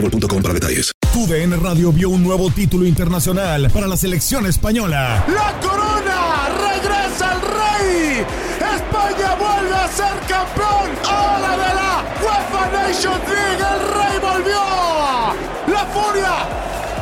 boostmobile.com para detalles. TUDN Radio vio un nuevo título internacional para la selección española. ¡La corona! ¡Regresa el rey! ¡España vuelve a ser campeón! ¡Ahora de la UEFA Nations League! ¡El rey volvió! ¡La furia!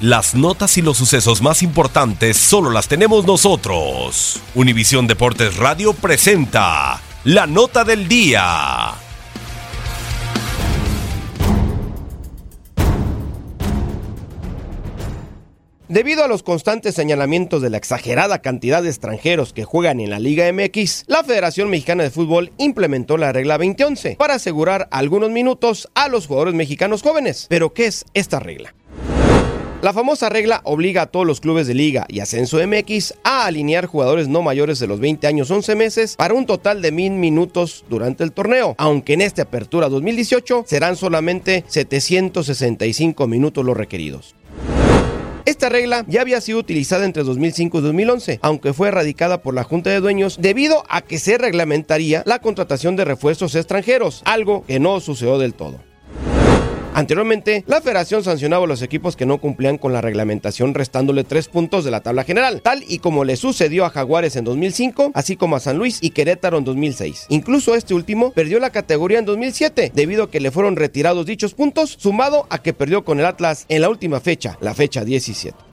Las notas y los sucesos más importantes solo las tenemos nosotros. Univisión Deportes Radio presenta la nota del día. Debido a los constantes señalamientos de la exagerada cantidad de extranjeros que juegan en la Liga MX, la Federación Mexicana de Fútbol implementó la regla 2011 para asegurar algunos minutos a los jugadores mexicanos jóvenes. Pero ¿qué es esta regla? La famosa regla obliga a todos los clubes de liga y ascenso MX a alinear jugadores no mayores de los 20 años 11 meses para un total de mil minutos durante el torneo, aunque en esta apertura 2018 serán solamente 765 minutos los requeridos. Esta regla ya había sido utilizada entre 2005 y 2011, aunque fue erradicada por la Junta de Dueños debido a que se reglamentaría la contratación de refuerzos extranjeros, algo que no sucedió del todo. Anteriormente, la federación sancionaba a los equipos que no cumplían con la reglamentación restándole tres puntos de la tabla general, tal y como le sucedió a Jaguares en 2005, así como a San Luis y Querétaro en 2006. Incluso este último perdió la categoría en 2007 debido a que le fueron retirados dichos puntos, sumado a que perdió con el Atlas en la última fecha, la fecha 17.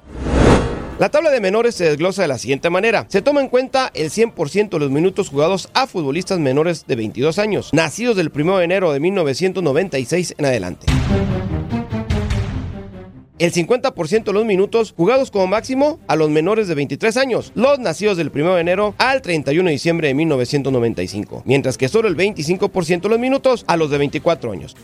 La tabla de menores se desglosa de la siguiente manera. Se toma en cuenta el 100% de los minutos jugados a futbolistas menores de 22 años, nacidos del 1 de enero de 1996 en adelante. El 50% de los minutos jugados como máximo a los menores de 23 años, los nacidos del 1 de enero al 31 de diciembre de 1995, mientras que solo el 25% de los minutos a los de 24 años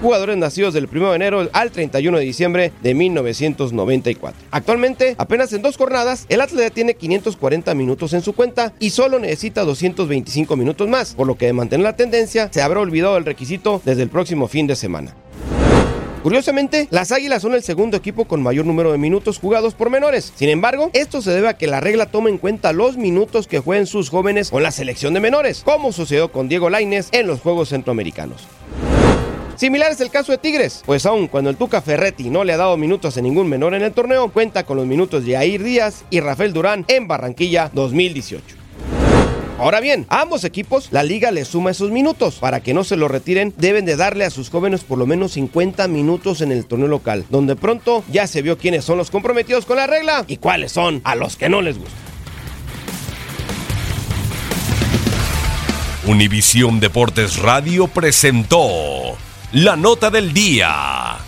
jugadores nacidos del 1 de enero al 31 de diciembre de 1994. Actualmente, apenas en dos jornadas, el Atlas tiene 540 minutos en su cuenta y solo necesita 225 minutos más, por lo que de mantener la tendencia se habrá olvidado el requisito desde el próximo fin de semana. Curiosamente, las Águilas son el segundo equipo con mayor número de minutos jugados por menores. Sin embargo, esto se debe a que la regla toma en cuenta los minutos que jueguen sus jóvenes con la selección de menores, como sucedió con Diego Laines en los Juegos Centroamericanos. Similar es el caso de Tigres, pues aún cuando el Tuca Ferretti no le ha dado minutos a ningún menor en el torneo, cuenta con los minutos de Air Díaz y Rafael Durán en Barranquilla 2018. Ahora bien, a ambos equipos la liga les suma esos minutos. Para que no se los retiren, deben de darle a sus jóvenes por lo menos 50 minutos en el torneo local, donde pronto ya se vio quiénes son los comprometidos con la regla y cuáles son a los que no les gusta. Univisión Deportes Radio presentó la nota del día.